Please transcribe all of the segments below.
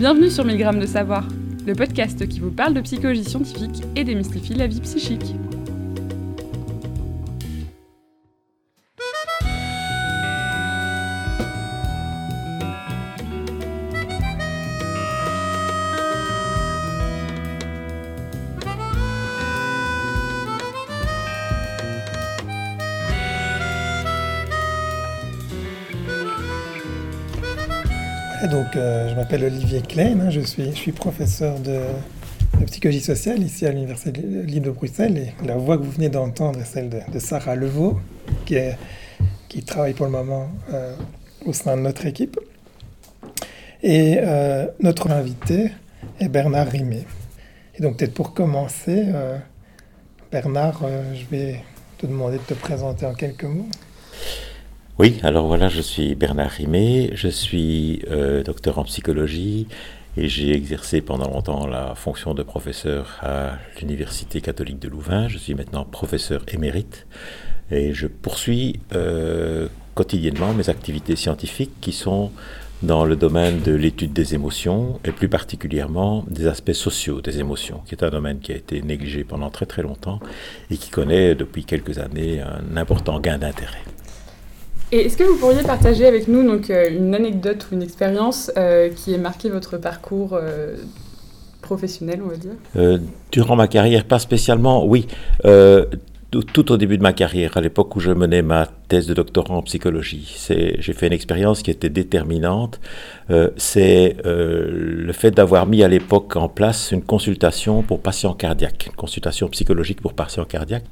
Bienvenue sur 1000 grammes de savoir, le podcast qui vous parle de psychologie scientifique et démystifie la vie psychique. Euh, je m'appelle Olivier Klein, hein, je, suis, professeur de, psychologie sociale ici à l'Université libre de Bruxelles. La voix que vous venez d'entendre est celle de, Sarah Levaux, qui, travaille pour le moment euh, au sein de notre équipe. Et euh, notre invité est Bernard Rimet. Et donc, peut-être pour commencer, Bernard, je vais te demander de te présenter en quelques mots. Oui, alors voilà, je suis Bernard Rimet, je suis euh, docteur en psychologie et j'ai exercé pendant longtemps la fonction de professeur à l'Université catholique de Louvain. Je suis maintenant professeur émérite et je poursuis euh, quotidiennement mes activités scientifiques qui sont dans le domaine de l'étude des émotions et plus particulièrement des aspects sociaux des émotions, qui est un domaine qui a été négligé pendant très très longtemps et qui connaît depuis quelques années un important gain d'intérêt. Et est-ce que vous pourriez partager avec nous donc, euh, une anecdote ou une expérience euh, qui ait marqué votre parcours euh, professionnel, on va dire? Durant ma carrière, pas spécialement, oui tout au début de ma carrière, à l'époque où je menais ma thèse de doctorat en psychologie. J'ai fait une expérience qui était déterminante. Euh, c'est euh, le fait d'avoir mis à l'époque en place une consultation pour patients cardiaques, une consultation psychologique pour patients cardiaques.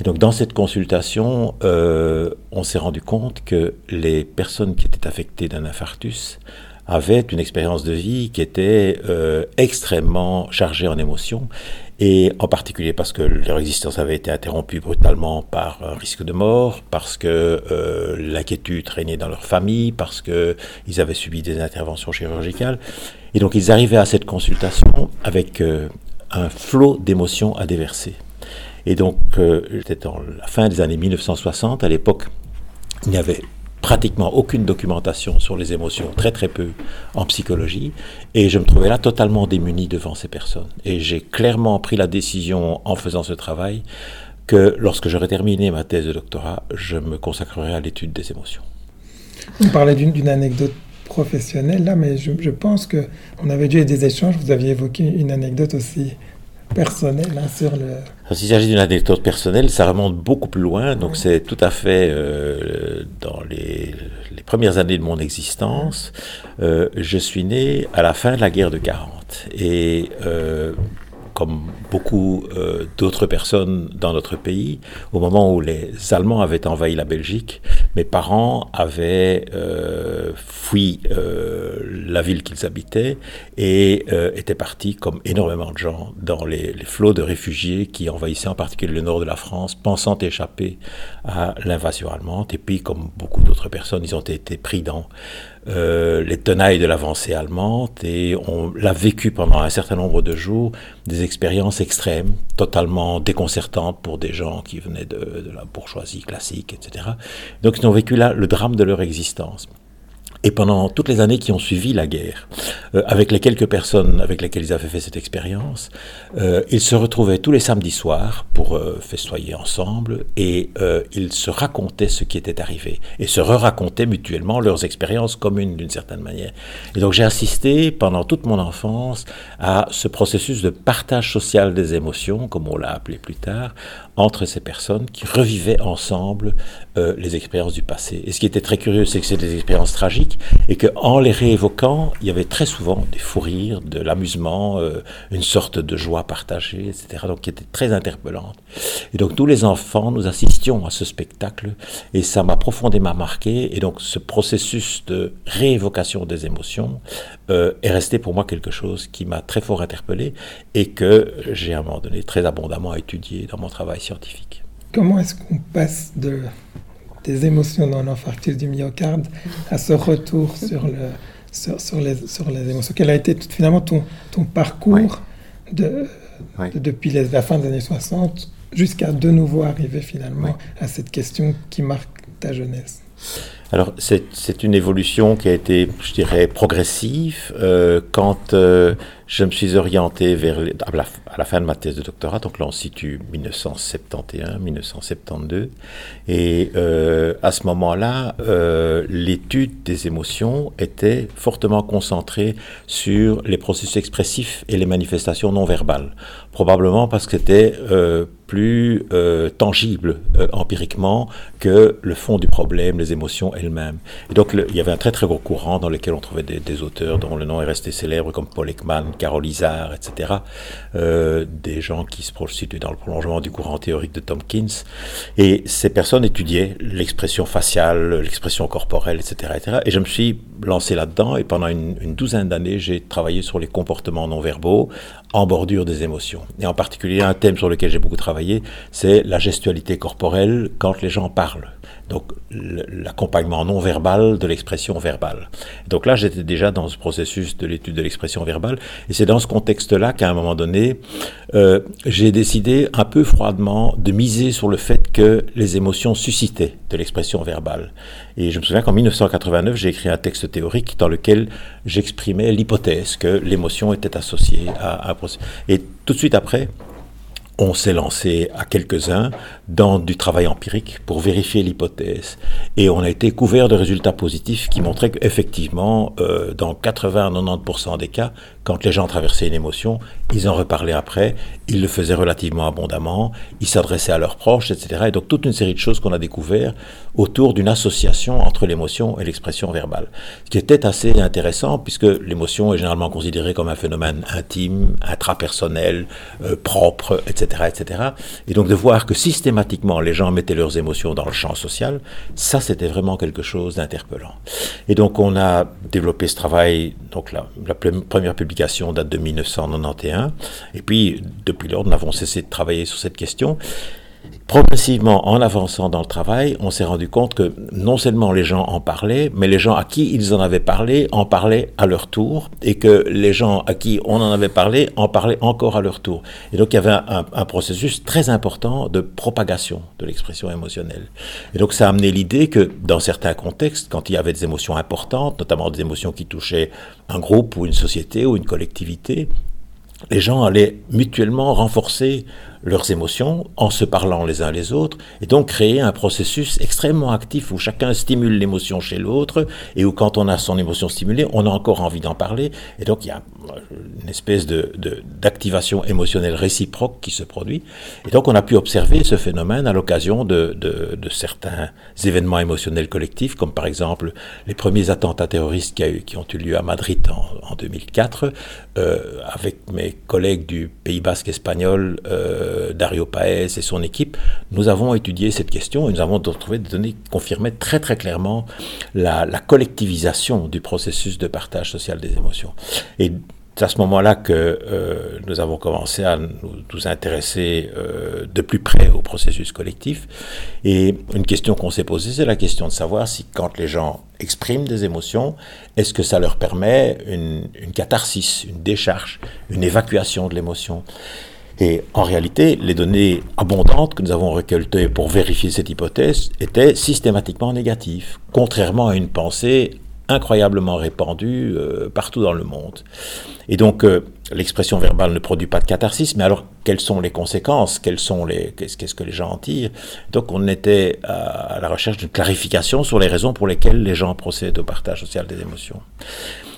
Et donc dans cette consultation, euh, on s'est rendu compte que les personnes qui étaient affectées d'un infarctus avaient une expérience de vie qui était extrêmement chargée en émotions et en particulier parce que leur existence avait été interrompue brutalement par un risque de mort, parce que euh, l'inquiétude régnait dans leur famille, parce qu'ils avaient subi des interventions chirurgicales. Et donc ils arrivaient à cette consultation avec euh, un flot d'émotions à déverser. Et donc, euh, c'était dans la fin des années 1960, à l'époque, il n'y avait pratiquement aucune documentation sur les émotions, très très peu en psychologie, et je me trouvais là totalement démuni devant ces personnes. Et j'ai clairement pris la décision en faisant ce travail que lorsque j'aurai terminé ma thèse de doctorat, je me consacrerai à l'étude des émotions. On parlait d'une anecdote professionnelle là, mais je, pense qu'on avait déjà eu des échanges, vous aviez évoqué une anecdote aussi personnel hein, sur le... S'il s'agit d'une anecdote personnelle, ça remonte beaucoup plus loin, donc c'est tout à fait euh, dans les, les, premières années de mon existence. Euh, je suis né à la fin de la guerre de 40 et euh, comme beaucoup euh, d'autres personnes dans notre pays, au moment où les Allemands avaient envahi la Belgique, mes parents avaient euh, fui euh, la ville qu'ils habitaient et étaient partis, comme énormément de gens, dans les, les, flots de réfugiés qui envahissaient en particulier le nord de la France, pensant échapper à l'invasion allemande. Et puis, comme beaucoup d'autres personnes, ils ont été pris dans euh, les tenailles de l'avancée allemande et on l'a vécu pendant un certain nombre de jours, des expériences extrêmes, totalement déconcertantes pour des gens qui venaient de, de la bourgeoisie classique, etc. Donc ils ont vécu là le drame de leur existence. Et pendant toutes les années qui ont suivi la guerre, euh, avec les quelques personnes avec lesquelles ils avaient fait cette expérience, euh, ils se retrouvaient tous les samedis soirs pour euh, festoyer ensemble et ils se racontaient ce qui était arrivé et se re-racontaient mutuellement leurs expériences communes d'une certaine manière. Et donc j'ai assisté pendant toute mon enfance à ce processus de partage social des émotions, comme on l'a appelé plus tard, entre ces personnes qui revivaient ensemble euh, les expériences du passé. Et ce qui était très curieux, c'est que c'est des expériences tragiques et qu'en les réévoquant, il y avait très souvent des fous rires, de l'amusement, euh, une sorte de joie partagée, etc. Donc qui était très interpellante. Et donc tous les enfants, nous assistions à ce spectacle et ça m'a profondément marqué. Et donc ce processus de réévocation des émotions euh, est resté pour moi quelque chose qui m'a très fort interpellé et que j'ai à un moment donné très abondamment étudié dans mon travail scientifique. Comment est-ce qu'on passe de, des émotions dans l'infarctus du myocarde à ce retour sur, le, sur, les, sur les émotions? Quel a été finalement ton, ton parcours de, depuis la fin des années 60 jusqu'à de nouveau arriver finalement à cette question qui marque ta jeunesse? Alors c'est une évolution qui a été, je dirais, progressive. Euh, quand euh, je me suis orienté vers à, la, fin de ma thèse de doctorat, donc là on situe 1971, 1972, et euh, à ce moment-là, l'étude des émotions était fortement concentrée sur les processus expressifs et les manifestations non verbales, probablement parce que c'était plus euh, tangible euh, empiriquement que le fond du problème, les émotions elles-mêmes. Et donc il y avait un très très gros courant dans lequel on trouvait des, auteurs dont le nom est resté célèbre comme Paul Ekman, Carol Isard, etc. Euh, des gens qui se situent dans le prolongement du courant théorique de Tompkins. Et ces personnes étudiaient l'expression faciale, l'expression corporelle, etc., etc. Et je me suis lancé là-dedans et pendant une douzaine d'années j'ai travaillé sur les comportements non verbaux en bordure des émotions. Et en particulier un thème sur lequel j'ai beaucoup travaillé c'est la gestualité corporelle quand les gens parlent. Donc l'accompagnement non verbal de l'expression verbale. Donc là, j'étais déjà dans ce processus de l'étude de l'expression verbale, et c'est dans ce contexte-là qu'à un moment donné, euh, j'ai décidé un peu froidement de miser sur le fait que les émotions suscitaient de l'expression verbale. Et je me souviens qu'en 1989, j'ai écrit un texte théorique dans lequel j'exprimais l'hypothèse que l'émotion était associée à un processus. Et tout de suite après, on s'est lancé à quelques-uns dans du travail empirique pour vérifier l'hypothèse. Et on a été couvert de résultats positifs qui montraient qu'effectivement, euh, dans 80-90% des cas, quand les gens traversaient une émotion, ils en reparlaient après, ils le faisaient relativement abondamment, ils s'adressaient à leurs proches, etc. Et donc toute une série de choses qu'on a découvert autour d'une association entre l'émotion et l'expression verbale. Ce qui était assez intéressant puisque l'émotion est généralement considérée comme un phénomène intime, intrapersonnel, euh, propre, etc., etc. Et donc de voir que systématiquement les gens mettaient leurs émotions dans le champ social, ça c'était vraiment quelque chose d'interpellant. Et donc on a développé ce travail, donc la, la première publication date de 1991. Et puis, depuis lors, nous n'avons cessé de travailler sur cette question. Progressivement, en avançant dans le travail, on s'est rendu compte que non seulement les gens en parlaient, mais les gens à qui ils en avaient parlé en parlaient à leur tour, et que les gens à qui on en avait parlé en parlaient encore à leur tour. Et donc il y avait un, processus très important de propagation de l'expression émotionnelle. Et donc ça a amené l'idée que dans certains contextes, quand il y avait des émotions importantes, notamment des émotions qui touchaient un groupe ou une société ou une collectivité, les gens allaient mutuellement renforcer leurs émotions en se parlant les uns les autres, et donc créer un processus extrêmement actif où chacun stimule l'émotion chez l'autre, et où quand on a son émotion stimulée, on a encore envie d'en parler, et donc il y a une espèce de, d'activation émotionnelle réciproque qui se produit, et donc on a pu observer ce phénomène à l'occasion de, de, certains événements émotionnels collectifs, comme par exemple les premiers attentats terroristes qui, ont eu lieu à Madrid en, en 2004, euh, avec mes collègues du Pays basque espagnol, euh, euh, Dario Paez et son équipe, nous avons étudié cette question et nous avons trouvé des données qui confirmaient très très clairement la, collectivisation du processus de partage social des émotions. Et c'est à ce moment-là que euh, nous avons commencé à nous, intéresser euh, de plus près au processus collectif. Et une question qu'on s'est posée, c'est la question de savoir si quand les gens expriment des émotions, est-ce que ça leur permet une catharsis, une décharge, une évacuation de l'émotion et en réalité, les données abondantes que nous avons récoltées pour vérifier cette hypothèse étaient systématiquement négatives, contrairement à une pensée incroyablement répandue euh, partout dans le monde. Et donc, euh, l'expression verbale ne produit pas de catharsis, mais alors, quelles sont les conséquences? Quelles sont les, Qu'est-ce que les gens en tirent? Donc, on était à, à la recherche d'une clarification sur les raisons pour lesquelles les gens procèdent au partage social des émotions.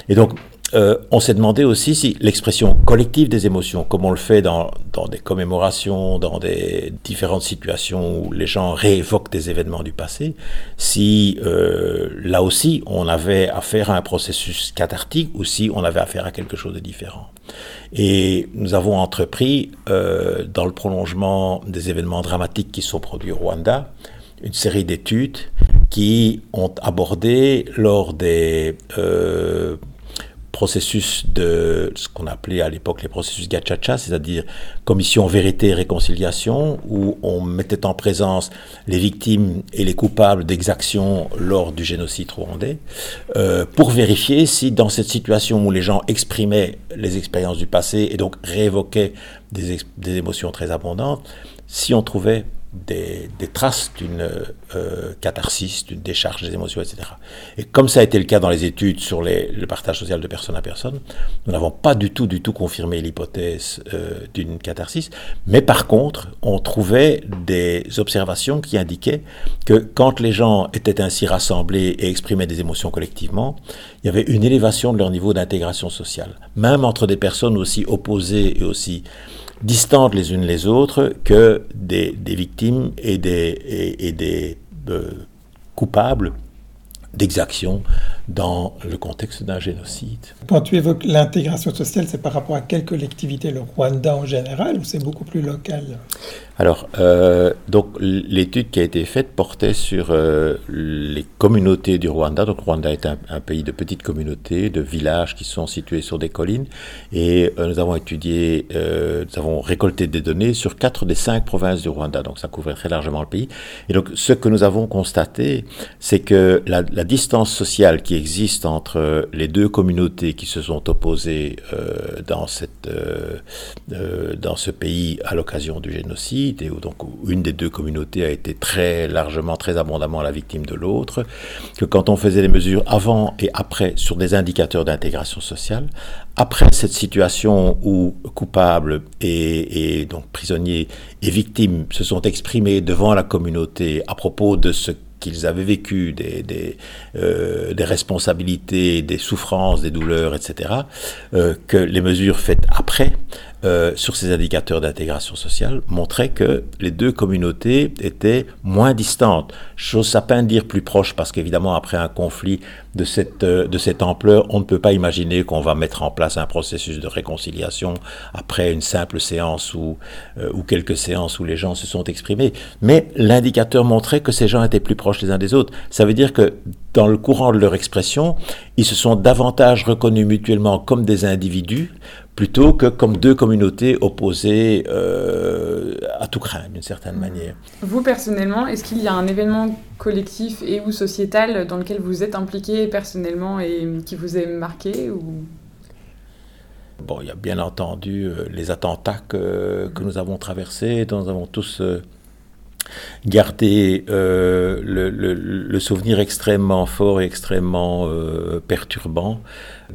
Et donc, euh, on s'est demandé aussi si l'expression collective des émotions, comme on le fait dans, des commémorations, dans des différentes situations où les gens réévoquent des événements du passé, si euh, là aussi on avait affaire à un processus cathartique ou si on avait affaire à quelque chose de différent. Et nous avons entrepris, euh, dans le prolongement des événements dramatiques qui sont produits au Rwanda, une série d'études qui ont abordé lors des processus de ce qu'on appelait à l'époque les processus gachacha, c'est-à-dire commission vérité et réconciliation, où on mettait en présence les victimes et les coupables d'exactions lors du génocide rwandais, euh, pour vérifier si dans cette situation où les gens exprimaient les expériences du passé et donc réévoquaient des, des émotions très abondantes, si on trouvait des, traces d'une euh, catharsis, d'une décharge des émotions, etc. Et comme ça a été le cas dans les études sur le partage social de personne à personne, nous n'avons pas du tout, du tout confirmé l'hypothèse euh, d'une catharsis, mais par contre, on trouvait des observations qui indiquaient que quand les gens étaient ainsi rassemblés et exprimaient des émotions collectivement, il y avait une élévation de leur niveau d'intégration sociale, même entre des personnes aussi opposées et aussi distantes les unes les autres que des, victimes et des, et, des euh, coupables d'exactions dans le contexte d'un génocide. Quand tu évoques l'intégration sociale, c'est par rapport à quelle collectivité Le Rwanda en général ou c'est beaucoup plus local? Alors, euh, donc l'étude qui a été faite portait sur euh, les communautés du Rwanda. Donc, Rwanda est un, pays de petites communautés, de villages qui sont situés sur des collines. Et euh, nous avons étudié, nous avons récolté des données sur quatre des cinq provinces du Rwanda. Donc, ça couvrait très largement le pays. Et donc, ce que nous avons constaté, c'est que la, la distance sociale qui existe entre les deux communautés qui se sont opposées dans, cette, dans ce pays à l'occasion du génocide, et donc une des deux communautés a été très largement, très abondamment la victime de l'autre, que quand on faisait les mesures avant et après sur des indicateurs d'intégration sociale, après cette situation où coupables et, donc prisonniers et victimes se sont exprimés devant la communauté à propos de ce qu'ils avaient vécu des, euh, responsabilités, des souffrances, des douleurs, etc., euh, que les mesures faites après euh, sur ces indicateurs d'intégration sociale montraient que les deux communautés étaient moins distantes. Chose à peine dire plus proches, parce qu'évidemment, après un conflit de cette, euh, de cette ampleur, on ne peut pas imaginer qu'on va mettre en place un processus de réconciliation après une simple séance ou, euh, ou quelques séances où les gens se sont exprimés. Mais l'indicateur montrait que ces gens étaient plus proches les uns des autres. Ça veut dire que dans le courant de leur expression, ils se sont davantage reconnus mutuellement comme des individus plutôt que comme deux communautés opposées euh, à tout craint, d'une certaine manière. Vous, personnellement, est-ce qu'il y a un événement collectif et ou sociétal dans lequel vous êtes impliqué personnellement et qui vous a marqué ou... Bon, il y a bien entendu euh, les attentats que, que, nous avons traversés, dont nous avons tous... Euh, garder euh, le, souvenir extrêmement fort et extrêmement euh, perturbant.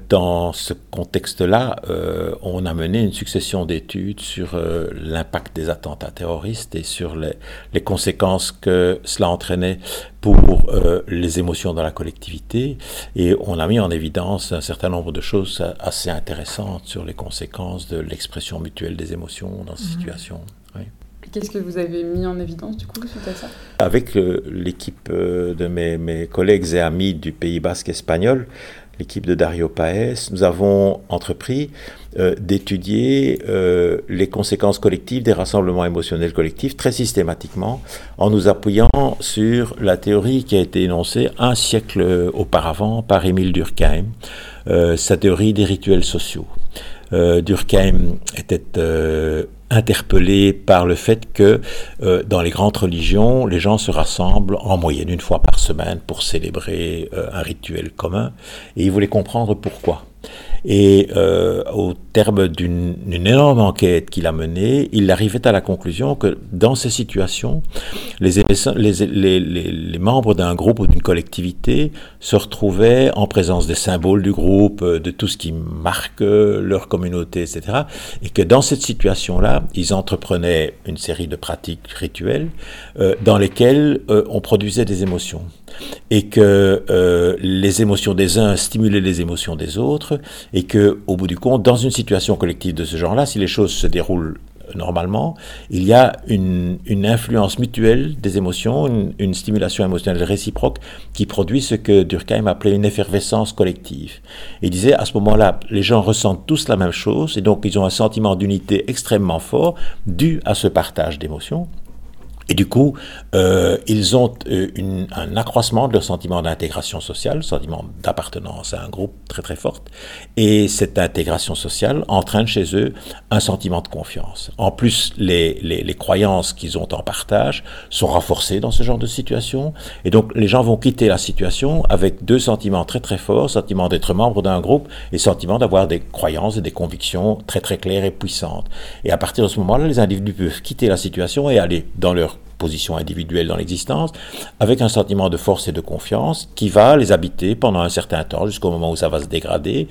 Dans ce contexte-là, euh, on a mené une succession d'études sur l'impact des attentats terroristes et sur les, les, conséquences que cela entraînait pour les émotions dans la collectivité. Et on a mis en évidence un certain nombre de choses assez intéressantes sur les conséquences de l'expression mutuelle des émotions dans ces mmh. situations. Qu'est-ce que vous avez mis en évidence du coup suite à ça? Avec euh, l'équipe euh, de mes, collègues et amis du Pays basque espagnol, l'équipe de Dario Paes, nous avons entrepris euh, d'étudier les conséquences collectives des rassemblements émotionnels collectifs très systématiquement en nous appuyant sur la théorie qui a été énoncée un siècle auparavant par Émile Durkheim, sa théorie des rituels sociaux. Durkheim était interpellé par le fait que euh, dans les grandes religions, les gens se rassemblent en moyenne une fois par semaine pour célébrer euh, un rituel commun, et il voulait comprendre pourquoi. Et euh, au terme d'une énorme enquête qu'il a menée, il arrivait à la conclusion que dans ces situations, les, les, les, membres d'un groupe ou d'une collectivité se retrouvaient en présence des symboles du groupe, euh, de tout ce qui marque leur communauté, etc. Et que dans cette situation-là, ils entreprenaient une série de pratiques rituelles euh, dans lesquelles on produisait des émotions et que euh, les émotions des uns stimulaient les émotions des autres, et que, au bout du compte, dans une situation collective de ce genre-là, si les choses se déroulent normalement, il y a une, influence mutuelle des émotions, une, stimulation émotionnelle réciproque qui produit ce que Durkheim appelait une effervescence collective. il disait à ce moment-là, les gens ressentent tous la même chose et donc ils ont un sentiment d'unité extrêmement fort dû à ce partage d'émotions. Et du coup, euh, ils ont euh, une, un accroissement de leur sentiment d'intégration sociale, sentiment d'appartenance à un groupe très très fort. Et cette intégration sociale entraîne chez eux un sentiment de confiance. En plus, les, les, les croyances qu'ils ont en partage sont renforcées dans ce genre de situation. Et donc, les gens vont quitter la situation avec deux sentiments très très forts, sentiment d'être membre d'un groupe et sentiment d'avoir des croyances et des convictions très très claires et puissantes. Et à partir de ce moment-là, les individus peuvent quitter la situation et aller dans leur position individuelle dans l'existence, avec un sentiment de force et de confiance qui va les habiter pendant un certain temps, jusqu'au moment où ça va se dégrader,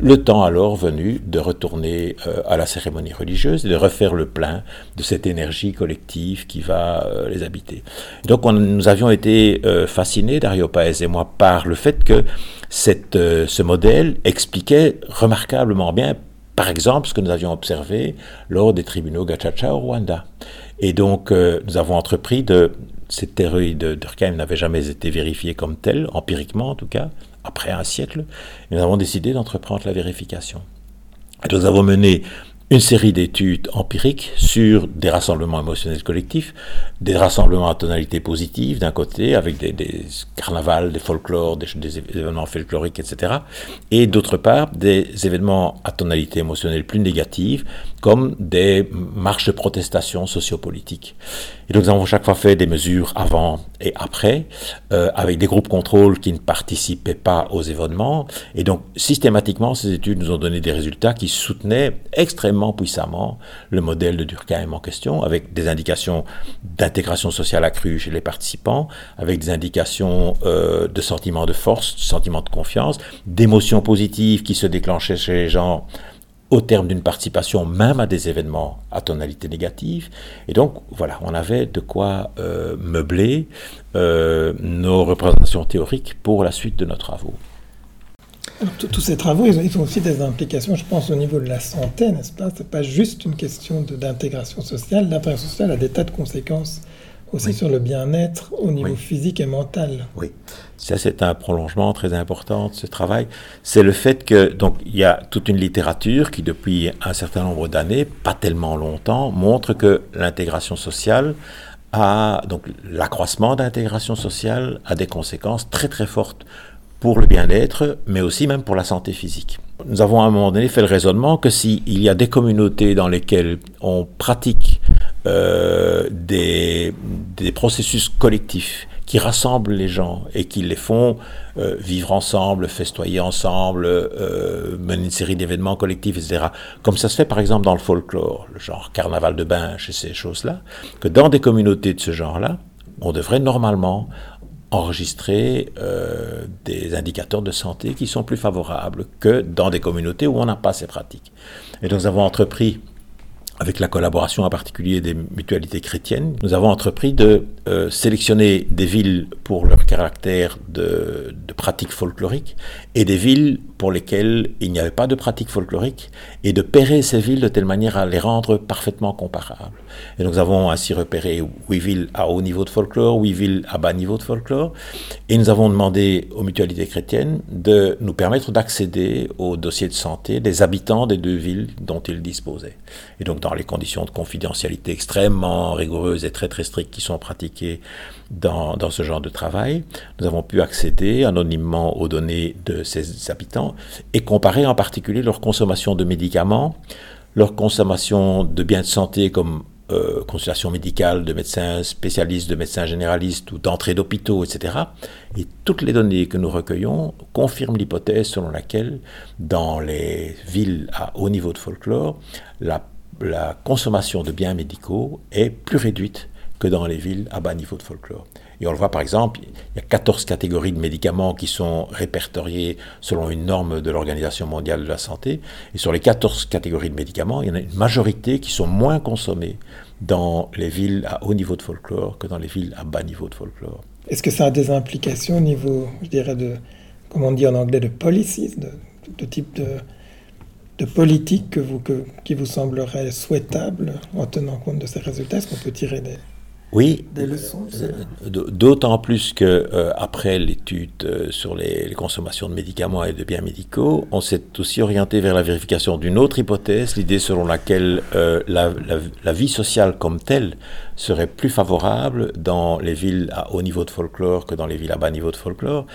le temps alors venu de retourner euh, à la cérémonie religieuse et de refaire le plein de cette énergie collective qui va euh, les habiter. Donc nous avions été euh, fascinés, Dario Paez et moi, par le fait que cette, ce modèle expliquait remarquablement bien, par exemple, ce que nous avions observé lors des tribunaux Gachacha au Rwanda. Et donc nous avons entrepris de... Cette théorie de Durkheim n'avait jamais été vérifiée comme telle, empiriquement en tout cas, après un siècle, nous avons décidé d'entreprendre la vérification. nous avons mené une série d'études empiriques sur des rassemblements émotionnels collectifs, des rassemblements à tonalité positive d'un côté, avec des, carnavals, des folklores, des, des, événements folkloriques, etc. Et d'autre part, des événements à tonalité émotionnelle plus négative, comme des marches de protestation sociopolitiques. Et donc nous avons chaque fois fait des mesures avant et après, euh, avec des groupes contrôle qui ne participaient pas aux événements. Et donc systématiquement, ces études nous ont donné des résultats qui soutenaient extrêmement puissamment le modèle de Durkheim en question, avec des indications d'intégration sociale accrue chez les participants, avec des indications euh, de sentiment de force, de sentiment de confiance, d'émotions positives qui se déclenchaient chez les gens au terme d'une participation même à des événements à tonalité négative. Et donc, voilà, on avait de quoi euh, meubler euh, nos représentations théoriques pour la suite de nos travaux. Tous ces travaux, ils ont, aussi des implications, je pense, au niveau de la santé, n'est-ce pas? C'est pas juste une question d'intégration sociale. L'intégration sociale a des tas de conséquences aussi sur le bien-être au niveau physique et mental. Oui, ça c'est un prolongement très important de ce travail. C'est le fait que donc il y a toute une littérature qui depuis un certain nombre d'années, pas tellement longtemps, montre que l'intégration sociale a donc l'accroissement d'intégration sociale a des conséquences très très fortes pour le bien-être, mais aussi même pour la santé physique. Nous avons à un moment donné fait le raisonnement que s'il y a des communautés dans lesquelles on pratique euh, des, des, processus collectifs qui rassemblent les gens et qui les font euh, vivre ensemble, festoyer ensemble, euh, mener une série d'événements collectifs, etc. Comme ça se fait par exemple dans le folklore, le genre carnaval de bain, et ces choses-là, que dans des communautés de ce genre-là, on devrait normalement enregistrer euh, des indicateurs de santé qui sont plus favorables que dans des communautés où on n'a pas ces pratiques. Et nous avons entrepris avec la collaboration en particulier des mutualités chrétiennes, nous avons entrepris de euh, sélectionner des villes pour leur caractère de, de pratique folklorique et des villes pour lesquelles il n'y avait pas de pratique folklorique et de pairer ces villes de telle manière à les rendre parfaitement comparables. Et nous avons ainsi repéré huit villes à haut niveau de folklore, huit villes à bas niveau de folklore et nous avons demandé aux mutualités chrétiennes de nous permettre d'accéder aux dossiers de santé des habitants des deux villes dont ils disposaient. Et donc dans les conditions de confidentialité extrêmement rigoureuses et très très strictes qui sont pratiquées dans, dans, ce genre de travail, nous avons pu accéder anonymement aux données de ces habitants et comparer en particulier leur consommation de médicaments, leur consommation de biens de santé comme euh, consultation médicale de médecins spécialistes, de médecins généralistes ou d'entrée d'hôpitaux, etc. Et toutes les données que nous recueillons confirment l'hypothèse selon laquelle dans les villes à haut niveau de folklore, la la consommation de biens médicaux est plus réduite que dans les villes à bas niveau de folklore. Et on le voit par exemple, il y a 14 catégories de médicaments qui sont répertoriées selon une norme de l'Organisation mondiale de la santé. Et sur les 14 catégories de médicaments, il y en a une majorité qui sont moins consommées dans les villes à haut niveau de folklore que dans les villes à bas niveau de folklore. Est-ce que ça a des implications au niveau, je dirais, de, comment on dit en anglais, de policies, de, de type de de politique que vous, que, qui vous semblerait souhaitable en tenant compte de ces résultats? Est-ce qu'on peut tirer des, oui, des leçons euh, D'autant plus que euh, après l'étude euh, sur les, consommations de médicaments et de biens médicaux, on s'est aussi orienté vers la vérification d'une autre hypothèse, l'idée selon laquelle la, la, vie sociale comme telle serait plus favorable dans les villes à haut niveau de folklore que dans les villes à bas niveau de folklore.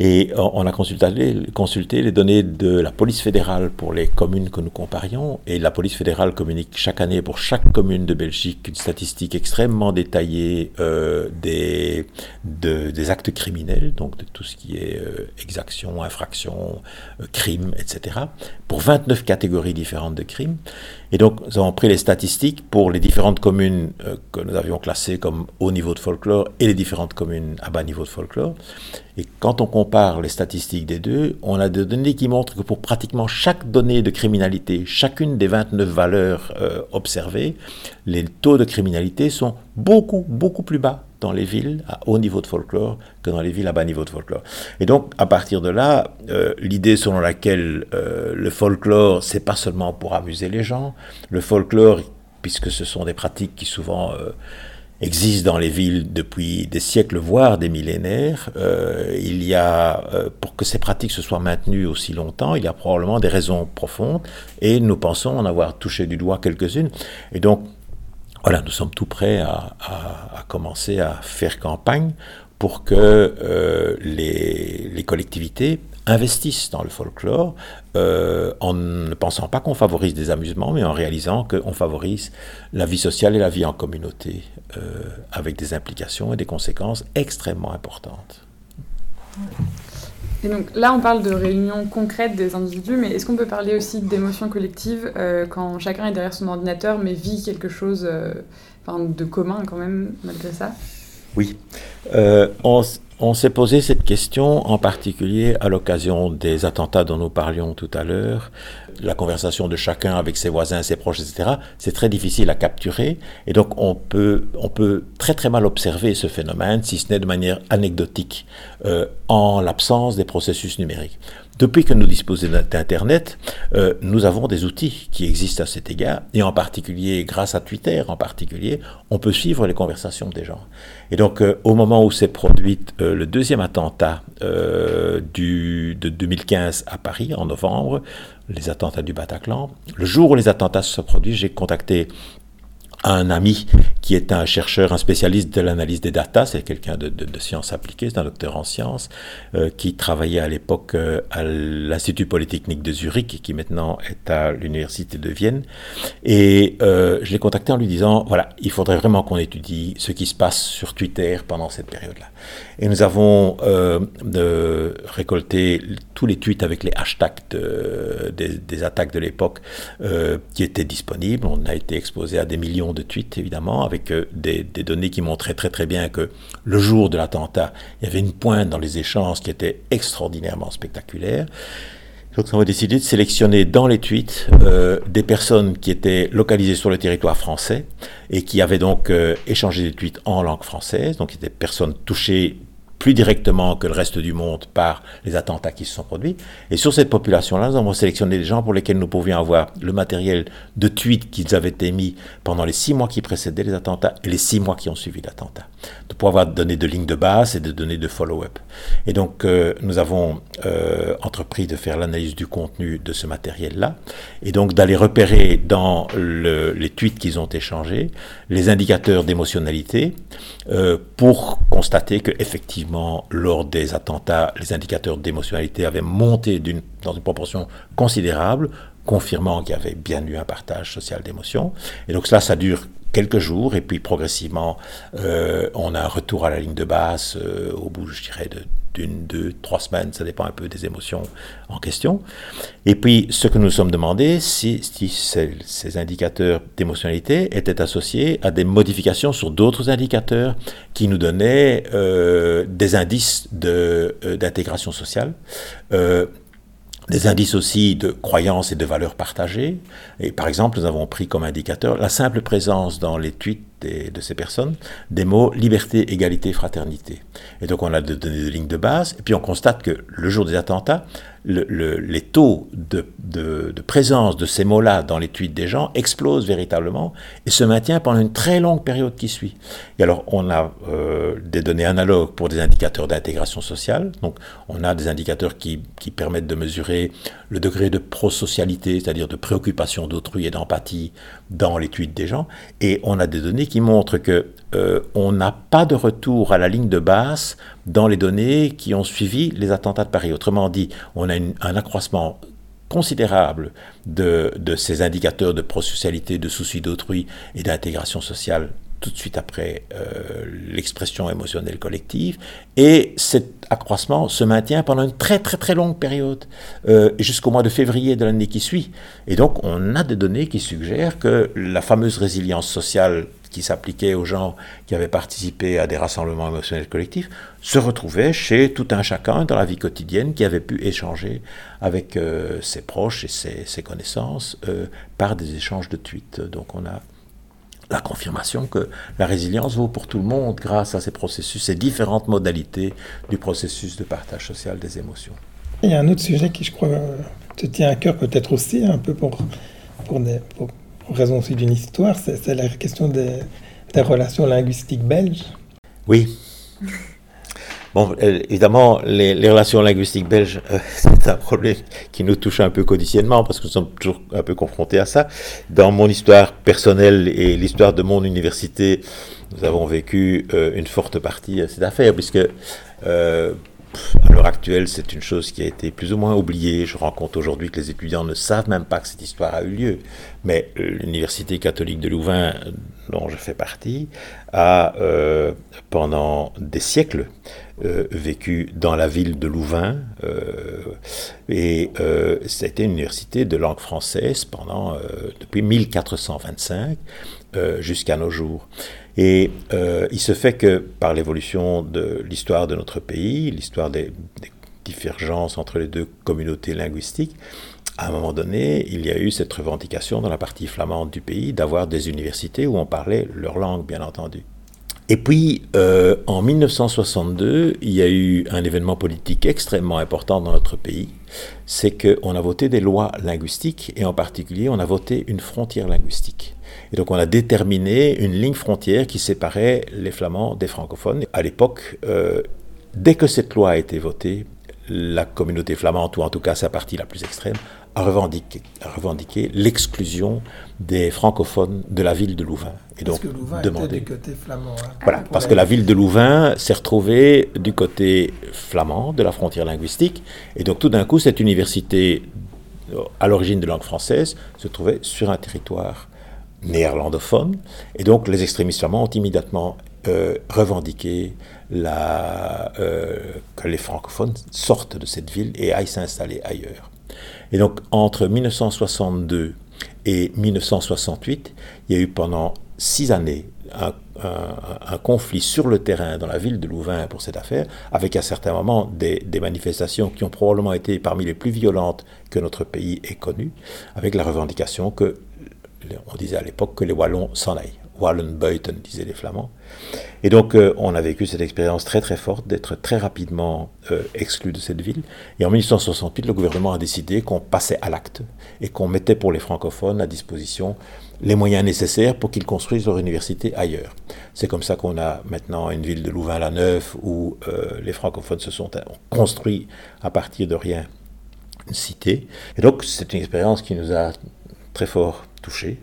Et on a consulté, les données de la police fédérale pour les communes que nous comparions. Et la police fédérale communique chaque année pour chaque commune de Belgique une statistique extrêmement détaillée euh, des, des actes criminels, donc de tout ce qui est euh, exaction, infraction, euh, crime, etc. Pour 29 catégories différentes de crimes. Et donc, nous avons pris les statistiques pour les différentes communes euh, que nous avions classées comme haut niveau de folklore et les différentes communes à bas niveau de folklore. Et quand on compare les statistiques des deux, on a des données qui montrent que pour pratiquement chaque donnée de criminalité, chacune des 29 valeurs euh, observées, les taux de criminalité sont beaucoup, beaucoup plus bas dans les villes à haut niveau de folklore que dans les villes à bas niveau de folklore. Et donc, à partir de là, euh, l'idée selon laquelle euh, le folklore, c'est pas seulement pour amuser les gens, le folklore, puisque ce sont des pratiques qui souvent existent dans les villes depuis des siècles, voire des millénaires, il y a, pour que ces pratiques se soient maintenues aussi longtemps, il y a probablement des raisons profondes, et nous pensons en avoir touché du doigt quelques-unes. Et donc, voilà, nous sommes tout prêts à, commencer à faire campagne pour que euh, les, collectivités investissent dans le folklore euh, en ne pensant pas qu'on favorise des amusements, mais en réalisant qu'on favorise la vie sociale et la vie en communauté, euh, avec des implications et des conséquences extrêmement importantes. Et donc là, on parle de réunions concrètes des individus, mais est-ce qu'on peut parler aussi d'émotions collectives euh, quand chacun est derrière son ordinateur mais vit quelque chose euh, de commun quand même, malgré ça? Oui. Euh, on, on s'est posé cette question en particulier à l'occasion des attentats dont nous parlions tout à l'heure. La conversation de chacun avec ses voisins, ses proches, etc. C'est très difficile à capturer et donc on peut, on peut très très mal observer ce phénomène, si ce n'est de manière anecdotique, euh, en l'absence des processus numériques. Depuis que nous disposons d'Internet, euh, nous avons des outils qui existent à cet égard, et en particulier, grâce à Twitter en particulier, on peut suivre les conversations des gens. Et donc, euh, au moment où s'est produit le deuxième attentat du, de 2015 à Paris, en novembre, les attentats du Bataclan, le jour où les attentats se sont produits, j'ai contacté un ami qui est un chercheur, un spécialiste de l'analyse des datas, c'est quelqu'un de, sciences appliquées, c'est un docteur en sciences, euh, qui travaillait à l'époque euh, à l'Institut Polytechnique de Zurich, qui maintenant est à l'Université de Vienne. Et euh, je l'ai contacté en lui disant, voilà, il faudrait vraiment qu'on étudie ce qui se passe sur Twitter pendant cette période-là. Et nous avons de, récolté tous les tweets avec les hashtags des, attaques de l'époque qui étaient disponibles. On a été exposé à des millions de tweets, évidemment, avec euh, des, données qui montraient très très bien que le jour de l'attentat, il y avait une pointe dans les échanges qui était extraordinairement spectaculaire. Donc, on a décidé de sélectionner dans les tweets euh, des personnes qui étaient localisées sur le territoire français et qui avaient donc euh, échangé des tweets en langue française, donc des personnes touchées plus directement que le reste du monde par les attentats qui se sont produits. Et sur cette population-là, nous avons sélectionné des gens pour lesquels nous pouvions avoir le matériel de tweets qu'ils avaient émis pendant les six mois qui précédaient les attentats et les six mois qui ont suivi l'attentat. Pouvoir avoir données de lignes de base et de données de follow-up. Et donc, euh, nous avons euh, entrepris de faire l'analyse du contenu de ce matériel-là et donc d'aller repérer dans les tweets qu'ils ont échangés les indicateurs d'émotionnalité euh, pour constater que effectivement lors des attentats, les indicateurs d'émotionnalité avaient monté dans une proportion considérable, confirmant qu'il y avait bien eu un partage social d'émotions. Et donc cela, ça dure quelques jours, et puis progressivement, euh, on a un retour à la ligne de base euh, au bout, je dirais, d'une, deux, trois semaines, ça dépend un peu des émotions en question. Et puis, ce que nous nous sommes demandé, si, si ces, indicateurs d'émotionnalité étaient associés à des modifications sur d'autres indicateurs qui nous donnaient euh, des indices de, d'intégration sociale. Des indices aussi de croyances et de valeurs partagées. Et par exemple, nous avons pris comme indicateur la simple présence dans les tweets de ces personnes des mots liberté, égalité, fraternité. Et donc on a des données de base, et puis on constate que le jour des attentats, les taux de, présence de ces mots-là dans les tweets des gens explosent véritablement et se maintient pendant une très longue période qui suit. Et alors, on a euh, des données analogues pour des indicateurs d'intégration sociale. Donc, on a des indicateurs qui, permettent de mesurer le degré de prosocialité, c'est-à-dire de préoccupation d'autrui et d'empathie dans tweets des gens. Et on a des données qui montrent que euh, on n'a pas de retour à la ligne de base dans les données qui ont suivi les attentats de Paris. Autrement dit, on a un accroissement considérable de, de, ces indicateurs de prosocialité, de souci d'autrui et d'intégration sociale tout de suite après euh, l'expression émotionnelle collective. Et cet accroissement se maintient pendant une très très très longue période, euh, jusqu'au mois de février de l'année qui suit. Et donc on a des données qui suggèrent que la fameuse résilience sociale qui s'appliquait aux gens qui avaient participé à des rassemblements émotionnels collectifs se retrouvait chez tout un chacun dans la vie quotidienne qui avait pu échanger avec euh, ses proches et ses, ses connaissances par des échanges de tweets. Donc on a la confirmation que la résilience vaut pour tout le monde grâce à ces processus, ces différentes modalités du processus de partage social des émotions. Il y a un autre sujet qui, je crois, te tient à cœur peut-être aussi, un peu pour, pour, des, pour, raison aussi d'une histoire, c'est la question des, des relations linguistiques belges. Oui. Bon, euh, évidemment, les, relations linguistiques belges, euh, c'est un problème qui nous touche un peu quotidiennement parce que nous sommes toujours un peu confrontés à ça. Dans mon histoire personnelle et l'histoire de mon université, nous avons vécu euh, une forte partie de cette affaire puisque à l'heure actuelle, c'est une chose qui a été plus ou moins oubliée. Je rencontre aujourd'hui que les étudiants ne savent même pas que cette histoire a eu lieu. Mais l'Université catholique de Louvain, dont je fais partie, a, pendant des siècles, euh, vécu dans la ville de Louvain euh, et euh, c'était une université de langue française pendant depuis 1425 jusqu'à nos jours. Et il se fait que par l'évolution de l'histoire de notre pays, l'histoire des, des divergences entre les deux communautés linguistiques, à un moment donné, il y a eu cette revendication dans la partie flamande du pays d'avoir des universités où on parlait leur langue, bien entendu. Et puis, euh, en 1962, il y a eu un événement politique extrêmement important dans notre pays, c'est qu'on a voté des lois linguistiques, et en particulier, on a voté une frontière linguistique. Et donc, on a déterminé une ligne frontière qui séparait les flamands des francophones. À l'époque, euh, dès que cette loi a été votée, la communauté flamande, ou en tout cas sa partie la plus extrême, a revendiqué, revendiqué l'exclusion des francophones de la ville de Louvain. Et donc, parce que Louvain demandé, était du côté flamand. Hein, voilà, parce que la ville de Louvain s'est retrouvée du côté flamand de la frontière linguistique. Et donc tout d'un coup, cette université, à l'origine de langue française, se trouvait sur un territoire néerlandophone. Et donc les extrémistes flamands ont immédiatement euh, revendiqué la, euh, que les francophones sortent de cette ville et aillent s'installer ailleurs. Et donc entre 1962 et 1968, il y a eu pendant six années un, conflit sur le terrain dans la ville de Louvain pour cette affaire, avec à certains moments des, des, manifestations qui ont probablement été parmi les plus violentes que notre pays ait connues, avec la revendication que, on disait à l'époque, que les Wallons s'en aillent. Wallenbeuten, disaient les Flamands. Et donc, euh, on a vécu cette expérience très très forte d'être très rapidement euh, exclu de cette ville. Et en 1868, le gouvernement a décidé qu'on passait à l'acte et qu'on mettait pour les francophones à disposition les moyens nécessaires pour qu'ils construisent leur université ailleurs. C'est comme ça qu'on a maintenant une ville de Louvain-la-Neuve où euh, les francophones se sont construits à partir de rien une cité. Et donc, c'est une expérience qui nous a très fort touché.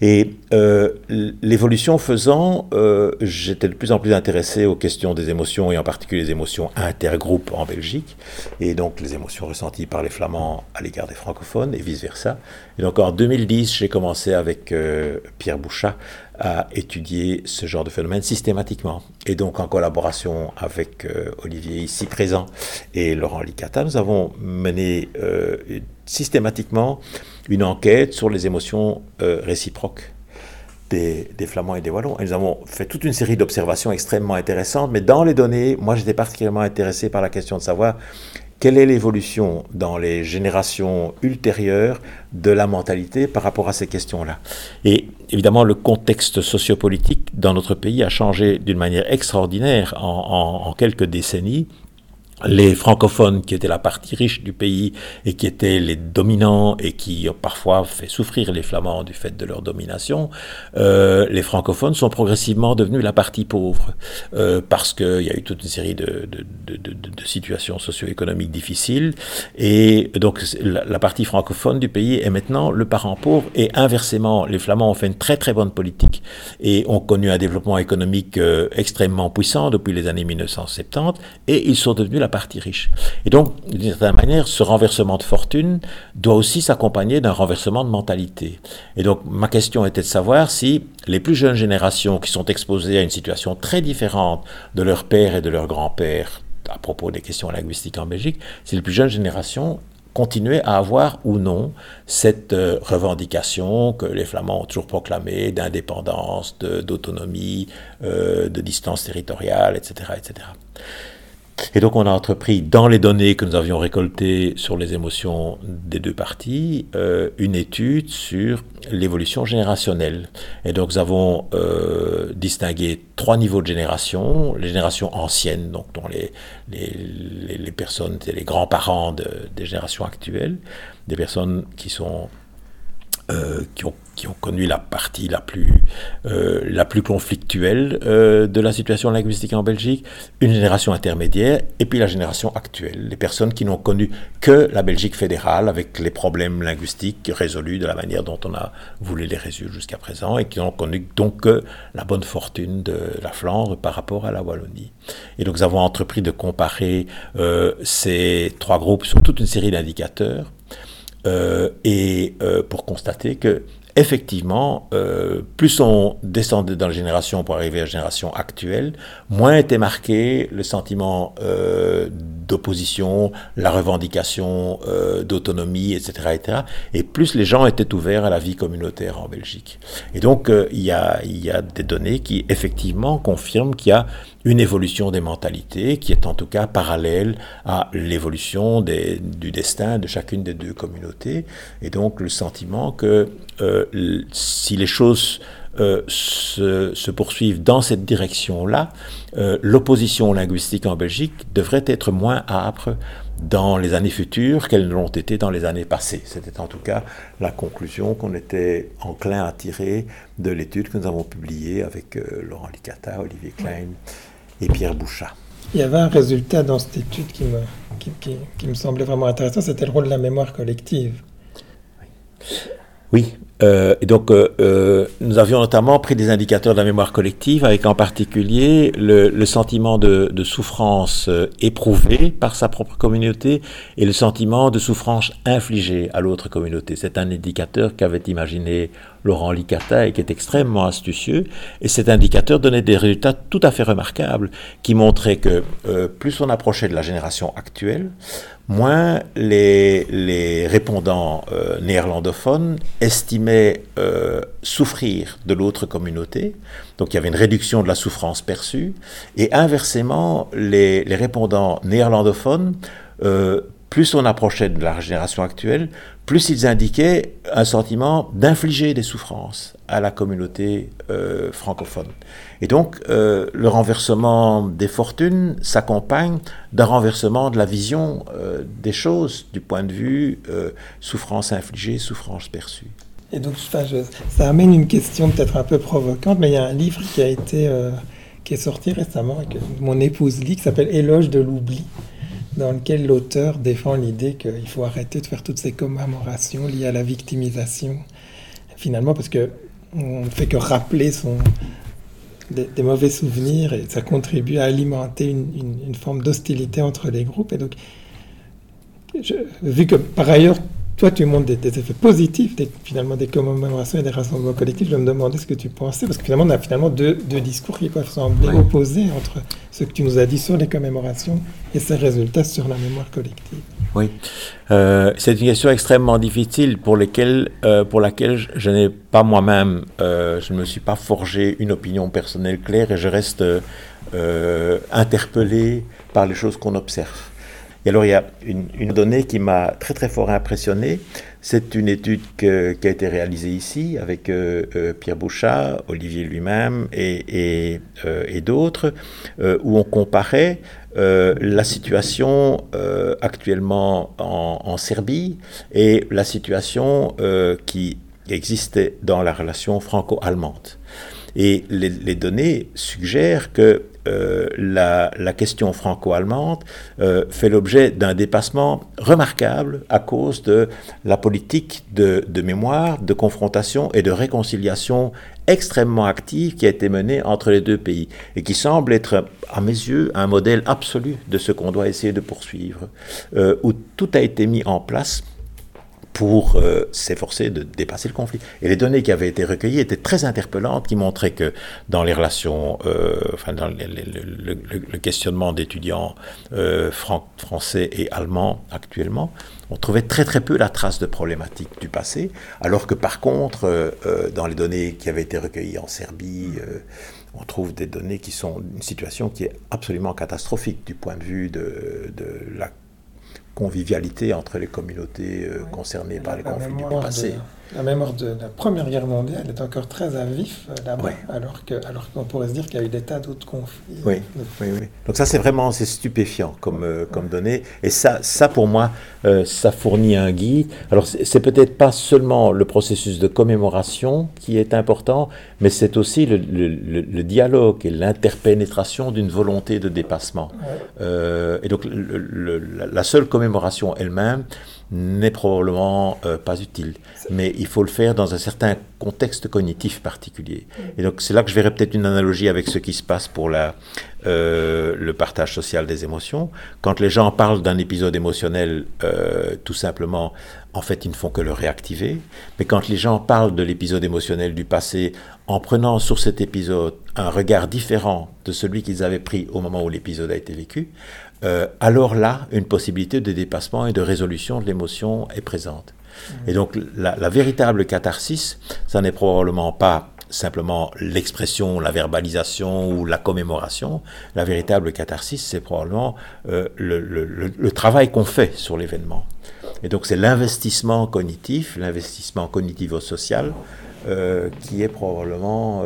Et euh, l'évolution faisant, euh, j'étais de plus en plus intéressé aux questions des émotions, et en particulier les émotions intergroupes en Belgique, et donc les émotions ressenties par les Flamands à l'égard des francophones, et vice-versa. Et donc en 2010, j'ai commencé avec euh, Pierre Bouchat à étudier ce genre de phénomène systématiquement. Et donc en collaboration avec Olivier ici présent et Laurent Licata, nous avons mené systématiquement une enquête sur les émotions euh, réciproques des, Flamands et des Wallons. Et nous avons fait toute une série d'observations extrêmement intéressantes, mais dans les données, moi j'étais particulièrement intéressé par la question de savoir quelle est l'évolution dans les générations ultérieures de la mentalité par rapport à ces questions-là? Et évidemment, le contexte sociopolitique dans notre pays a changé d'une manière extraordinaire en quelques décennies les francophones qui étaient la partie riche du pays et qui étaient les dominants et qui ont parfois fait souffrir les flamands du fait de leur domination, euh, les francophones sont progressivement devenus la partie pauvre euh, parce qu'il y a eu toute une série de, de, de, de situations socio-économiques difficiles. Et donc la, la, partie francophone du pays est maintenant le parent pauvre. Et inversement les flamands ont fait une très très bonne politique et ont connu un développement économique euh, extrêmement puissant depuis les années 1970 et ils sont devenus la partie riche. Et donc, d'une certaine manière, ce renversement de fortune doit aussi s'accompagner d'un renversement de mentalité. Et donc, ma question était de savoir si les plus jeunes générations qui sont exposées à une situation très différente de leur père et de leur grand-père, à propos des questions linguistiques en Belgique, si les plus jeunes générations continuaient à avoir ou non cette euh, revendication que les Flamands ont toujours proclamée d'indépendance, d'autonomie, euh, de distance territoriale, etc., etc. Et donc on a entrepris, dans les données que nous avions récoltées sur les émotions des deux parties, euh, une étude sur l'évolution générationnelle. Et donc nous avons euh, distingué trois niveaux de génération. Les générations anciennes, donc dont les, les, les personnes, les grands-parents de, des générations actuelles, des personnes qui sont euh, qui, ont, qui, ont, connu la partie la plus, euh, la plus conflictuelle euh, de la situation linguistique en Belgique, une génération intermédiaire et puis la génération actuelle, les personnes qui n'ont connu que la Belgique fédérale avec les problèmes linguistiques résolus de la manière dont on a voulu les résoudre jusqu'à présent et qui n'ont connu donc que la bonne fortune de la Flandre par rapport à la Wallonie. Et donc nous avons entrepris de comparer ces trois groupes sur toute une série d'indicateurs et euh, pour constater que effectivement, euh, plus on descendait dans la génération pour arriver à la génération actuelle, moins était marqué le sentiment euh, d'opposition, la revendication euh, d'autonomie, etc., etc., et plus les gens étaient ouverts à la vie communautaire en Belgique. Et donc, euh, il y, a, y a des données qui effectivement confirment qu'il y a une évolution des mentalités qui est en tout cas parallèle à l'évolution du destin de chacune des deux communautés. Et donc le sentiment que euh, si les choses euh, se, se, poursuivent dans cette direction-là, euh, l'opposition linguistique en Belgique devrait être moins âpre dans les années futures qu'elles ne l'ont été dans les années passées. C'était en tout cas la conclusion qu'on était enclin à tirer de l'étude que nous avons publiée avec Laurent Licata, Olivier Klein et Pierre Bouchat. Il y avait un résultat dans cette étude qui me, qui, qui, qui me semblait vraiment intéressant, c'était le rôle de la mémoire collective. Oui, euh, et donc euh, euh, nous avions notamment pris des indicateurs de la mémoire collective, avec en particulier le, le sentiment de, de souffrance euh, éprouvé par sa propre communauté et le sentiment de souffrance infligée à l'autre communauté. C'est un indicateur qu'avait imaginé Laurent Licata et qui est extrêmement astucieux. Et cet indicateur donnait des résultats tout à fait remarquables, qui montraient que euh, plus on approchait de la génération actuelle, moins les, les répondants euh, néerlandophones estimaient euh, souffrir de l'autre communauté. Donc il y avait une réduction de la souffrance perçue. Et inversement, les, les répondants néerlandophones, euh, plus on approchait de la génération actuelle, plus ils indiquaient un sentiment d'infliger des souffrances à la communauté euh, francophone. Et donc, euh, le renversement des fortunes s'accompagne d'un renversement de la vision euh, des choses du point de vue souffrance infligée, souffrance perçue. Et donc, ça amène une question peut-être un peu provocante, mais il y a un livre qui a été qui est sorti récemment et que mon épouse lit, qui s'appelle Éloge de l'oubli dans lequel l'auteur défend l'idée qu'il faut arrêter de faire toutes ces commémorations liées à la victimisation, finalement, parce que on ne fait que rappeler des, mauvais souvenirs et ça contribue à alimenter une, forme d'hostilité entre les groupes. Et donc, vu que par ailleurs, toi, tu montres des, des effets positifs, des, finalement, des commémorations et des rassemblements collectifs. Je me demandais ce que tu pensais, parce que finalement, on a finalement deux, deux discours qui peuvent sembler oui. opposés entre ce que tu nous as dit sur les commémorations et ces résultats sur la mémoire collective. Oui, euh, c'est une question extrêmement difficile pour, lesquelles, euh, pour laquelle je, je n'ai pas moi-même, euh, je ne me suis pas forgé une opinion personnelle claire et je reste interpellé par les choses qu'on observe. Et alors, il y a une, donnée qui m'a très très fort impressionné. C'est une étude qui a été réalisée ici avec Pierre Bouchat, Olivier lui-même et, et, d'autres, où on comparait la situation actuellement en, en, Serbie et la situation qui existait dans la relation franco-allemande. Et les, données suggèrent que euh, la, question franco-allemande euh, fait l'objet d'un dépassement remarquable à cause de la politique de, mémoire, de confrontation et de réconciliation extrêmement active qui a été menée entre les deux pays et qui semble être, à mes yeux, un modèle absolu de ce qu'on doit essayer de poursuivre, euh, où tout a été mis en place pour euh, s'efforcer de dépasser le conflit. Et les données qui avaient été recueillies étaient très interpellantes, qui montraient que dans les relations, euh, enfin dans le, questionnement d'étudiants euh, français et allemands actuellement, on trouvait très très peu la trace de problématiques du passé, alors que par contre, dans les données qui avaient été recueillies en Serbie, on trouve des données qui sont une situation qui est absolument catastrophique du point de vue de, de la convivialité entre les communautés euh, concernées par les conflits du passé. La mémoire de la Première Guerre mondiale est encore très à vif euh, là-bas, alors qu'on alors qu'on pourrait se dire qu'il y a eu des tas d'autres conflits. Oui, oui, oui. Donc ça, c'est vraiment c'est stupéfiant comme, euh, comme données. Et ça, ça, pour moi, ça fournit un guide. Alors, c'est peut-être pas seulement le processus de commémoration qui est important, mais c'est aussi le, le, dialogue et l'interpénétration d'une volonté de dépassement. et donc, la seule commémoration elle-même n'est probablement euh, pas utile. Mais il faut le faire dans un certain contexte cognitif particulier. Et donc c'est là que je verrais peut-être une analogie avec ce qui se passe pour la, euh, le partage social des émotions. Quand les gens parlent d'un épisode émotionnel, euh, tout simplement, en fait, ils ne font que le réactiver. Mais quand les gens parlent de l'épisode émotionnel du passé, en prenant sur cet épisode un regard différent de celui qu'ils avaient pris au moment où l'épisode a été vécu, euh, alors là, une possibilité de dépassement et de résolution de l'émotion est présente. Et donc, la, véritable catharsis, ça n'est probablement pas simplement l'expression, la verbalisation ou la commémoration. La véritable catharsis, c'est probablement euh, le, travail qu'on fait sur l'événement. Et donc, c'est l'investissement cognitif, l'investissement cognitivo-social, euh, qui est probablement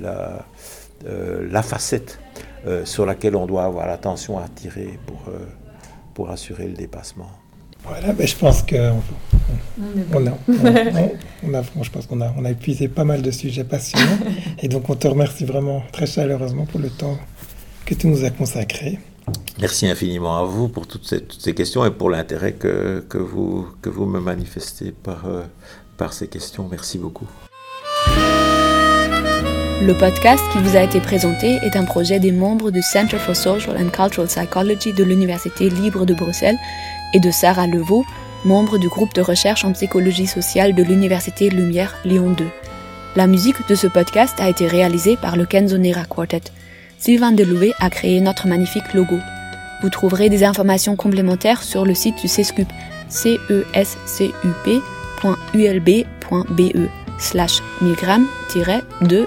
la, la facette euh, sur laquelle on doit avoir l'attention à tirer pour, euh, pour assurer le dépassement. Voilà, mais je pense que on, a, je pense qu'on a, on a épuisé pas mal de sujets passionnants. et donc on te remercie vraiment très chaleureusement pour le temps que tu nous as consacré. Merci infiniment à vous pour toutes ces, toutes ces questions et pour l'intérêt que, que, vous, que vous me manifestez par, euh, par ces questions. Merci beaucoup. Le podcast qui vous a été présenté est un projet des membres du Center for Social and Cultural Psychology de l'Université libre de Bruxelles et de Sarah Levaux, membre du groupe de recherche en psychologie sociale de l'Université Lumière Lyon 2. La musique de ce podcast a été réalisée par le Kenzonera Quartet. Sylvain Deloué a créé notre magnifique logo. Vous trouverez des informations complémentaires sur le site du CESCUP, cescup.ulb.be slash milgram-2